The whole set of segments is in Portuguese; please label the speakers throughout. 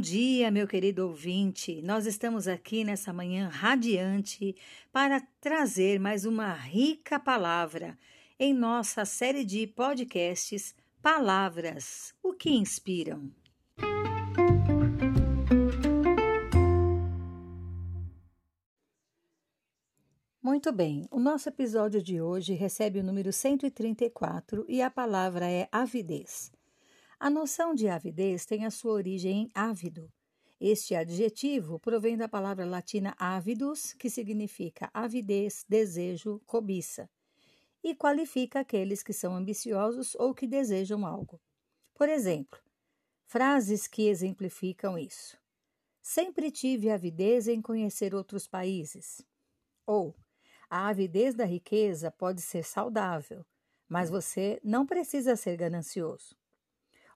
Speaker 1: dia, meu querido ouvinte. Nós estamos aqui nessa manhã radiante para trazer mais uma rica palavra em nossa série de podcasts Palavras, o que inspiram. Muito bem, o nosso episódio de hoje recebe o número 134 e a palavra é avidez. A noção de avidez tem a sua origem em ávido. Este adjetivo provém da palavra latina avidus, que significa avidez, desejo, cobiça, e qualifica aqueles que são ambiciosos ou que desejam algo. Por exemplo, frases que exemplificam isso. Sempre tive avidez em conhecer outros países. Ou, a avidez da riqueza pode ser saudável, mas você não precisa ser ganancioso.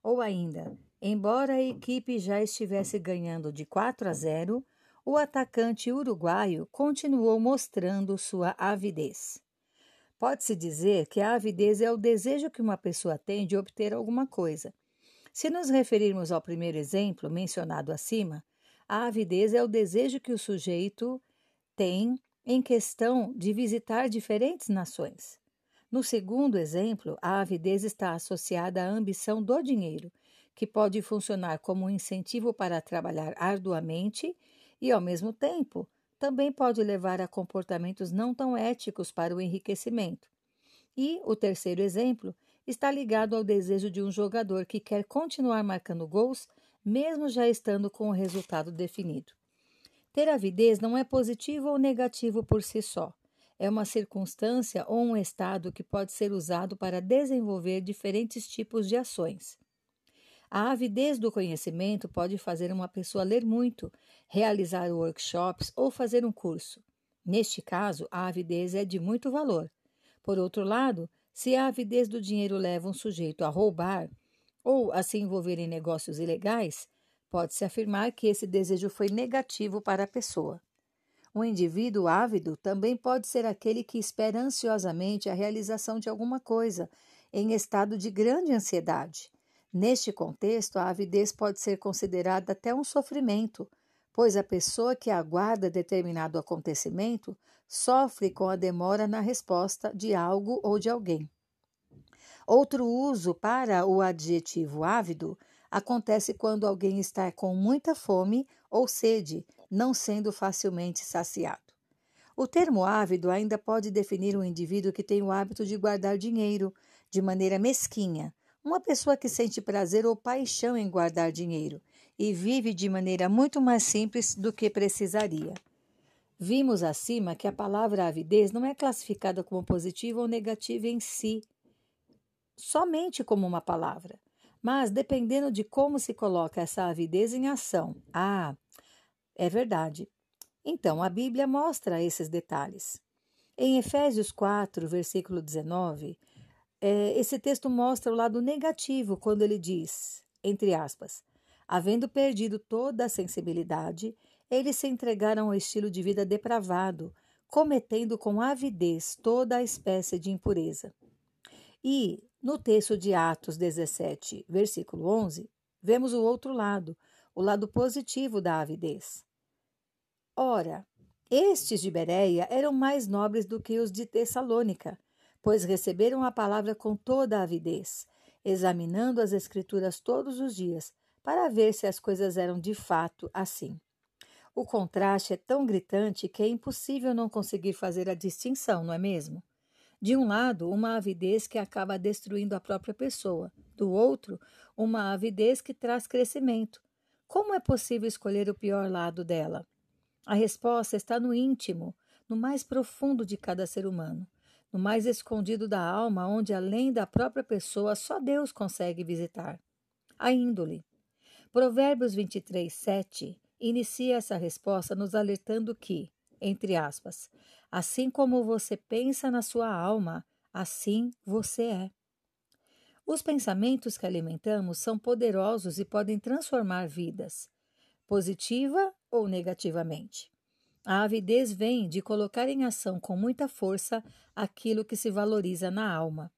Speaker 1: Ou ainda, embora a equipe já estivesse ganhando de 4 a 0, o atacante uruguaio continuou mostrando sua avidez. Pode-se dizer que a avidez é o desejo que uma pessoa tem de obter alguma coisa. Se nos referirmos ao primeiro exemplo mencionado acima, a avidez é o desejo que o sujeito tem em questão de visitar diferentes nações. No segundo exemplo, a avidez está associada à ambição do dinheiro, que pode funcionar como um incentivo para trabalhar arduamente e, ao mesmo tempo, também pode levar a comportamentos não tão éticos para o enriquecimento. E o terceiro exemplo está ligado ao desejo de um jogador que quer continuar marcando gols, mesmo já estando com o resultado definido. Ter avidez não é positivo ou negativo por si só é uma circunstância ou um estado que pode ser usado para desenvolver diferentes tipos de ações. A avidez do conhecimento pode fazer uma pessoa ler muito, realizar workshops ou fazer um curso. Neste caso, a avidez é de muito valor. Por outro lado, se a avidez do dinheiro leva um sujeito a roubar ou a se envolver em negócios ilegais, pode-se afirmar que esse desejo foi negativo para a pessoa. Um indivíduo ávido também pode ser aquele que espera ansiosamente a realização de alguma coisa, em estado de grande ansiedade. Neste contexto, a avidez pode ser considerada até um sofrimento, pois a pessoa que aguarda determinado acontecimento sofre com a demora na resposta de algo ou de alguém. Outro uso para o adjetivo ávido acontece quando alguém está com muita fome ou sede não sendo facilmente saciado. O termo ávido ainda pode definir um indivíduo que tem o hábito de guardar dinheiro de maneira mesquinha, uma pessoa que sente prazer ou paixão em guardar dinheiro e vive de maneira muito mais simples do que precisaria. Vimos acima que a palavra avidez não é classificada como positiva ou negativa em si, somente como uma palavra, mas dependendo de como se coloca essa avidez em ação. Ah, é verdade. Então, a Bíblia mostra esses detalhes. Em Efésios 4, versículo 19, é, esse texto mostra o lado negativo quando ele diz, entre aspas, havendo perdido toda a sensibilidade, eles se entregaram ao estilo de vida depravado, cometendo com avidez toda a espécie de impureza. E, no texto de Atos 17, versículo 11, vemos o outro lado, o lado positivo da avidez. Ora, estes de Bereia eram mais nobres do que os de Tessalônica, pois receberam a palavra com toda a avidez, examinando as Escrituras todos os dias, para ver se as coisas eram de fato assim. O contraste é tão gritante que é impossível não conseguir fazer a distinção, não é mesmo? De um lado, uma avidez que acaba destruindo a própria pessoa, do outro, uma avidez que traz crescimento. Como é possível escolher o pior lado dela? A resposta está no íntimo, no mais profundo de cada ser humano, no mais escondido da alma, onde além da própria pessoa só Deus consegue visitar. A índole. Provérbios 23, 7 inicia essa resposta nos alertando que, entre aspas, assim como você pensa na sua alma, assim você é. Os pensamentos que alimentamos são poderosos e podem transformar vidas, positiva ou negativamente. A avidez vem de colocar em ação com muita força aquilo que se valoriza na alma.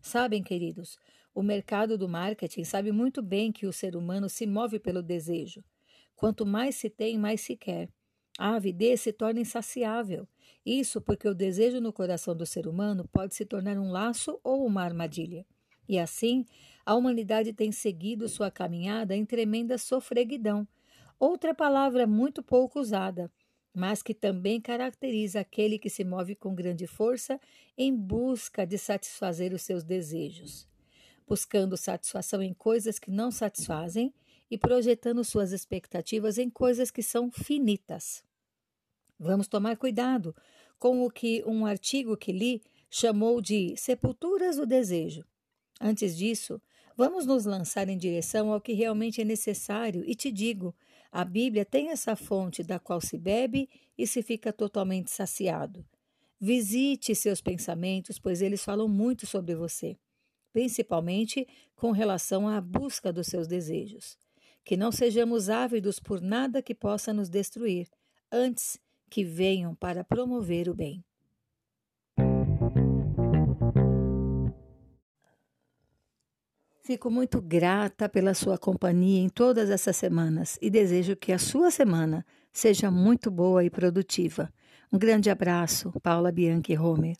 Speaker 1: Sabem, queridos, o mercado do marketing sabe muito bem que o ser humano se move pelo desejo. Quanto mais se tem, mais se quer. A avidez se torna insaciável. Isso porque o desejo no coração do ser humano pode se tornar um laço ou uma armadilha. E assim, a humanidade tem seguido sua caminhada em tremenda sofreguidão. Outra palavra muito pouco usada, mas que também caracteriza aquele que se move com grande força em busca de satisfazer os seus desejos, buscando satisfação em coisas que não satisfazem e projetando suas expectativas em coisas que são finitas. Vamos tomar cuidado com o que um artigo que li chamou de sepulturas do desejo. Antes disso, vamos nos lançar em direção ao que realmente é necessário e te digo: a Bíblia tem essa fonte da qual se bebe e se fica totalmente saciado. Visite seus pensamentos, pois eles falam muito sobre você, principalmente com relação à busca dos seus desejos. Que não sejamos ávidos por nada que possa nos destruir, antes que venham para promover o bem. Fico muito grata pela sua companhia em todas essas semanas e desejo que a sua semana seja muito boa e produtiva. Um grande abraço, Paula Bianchi Homer.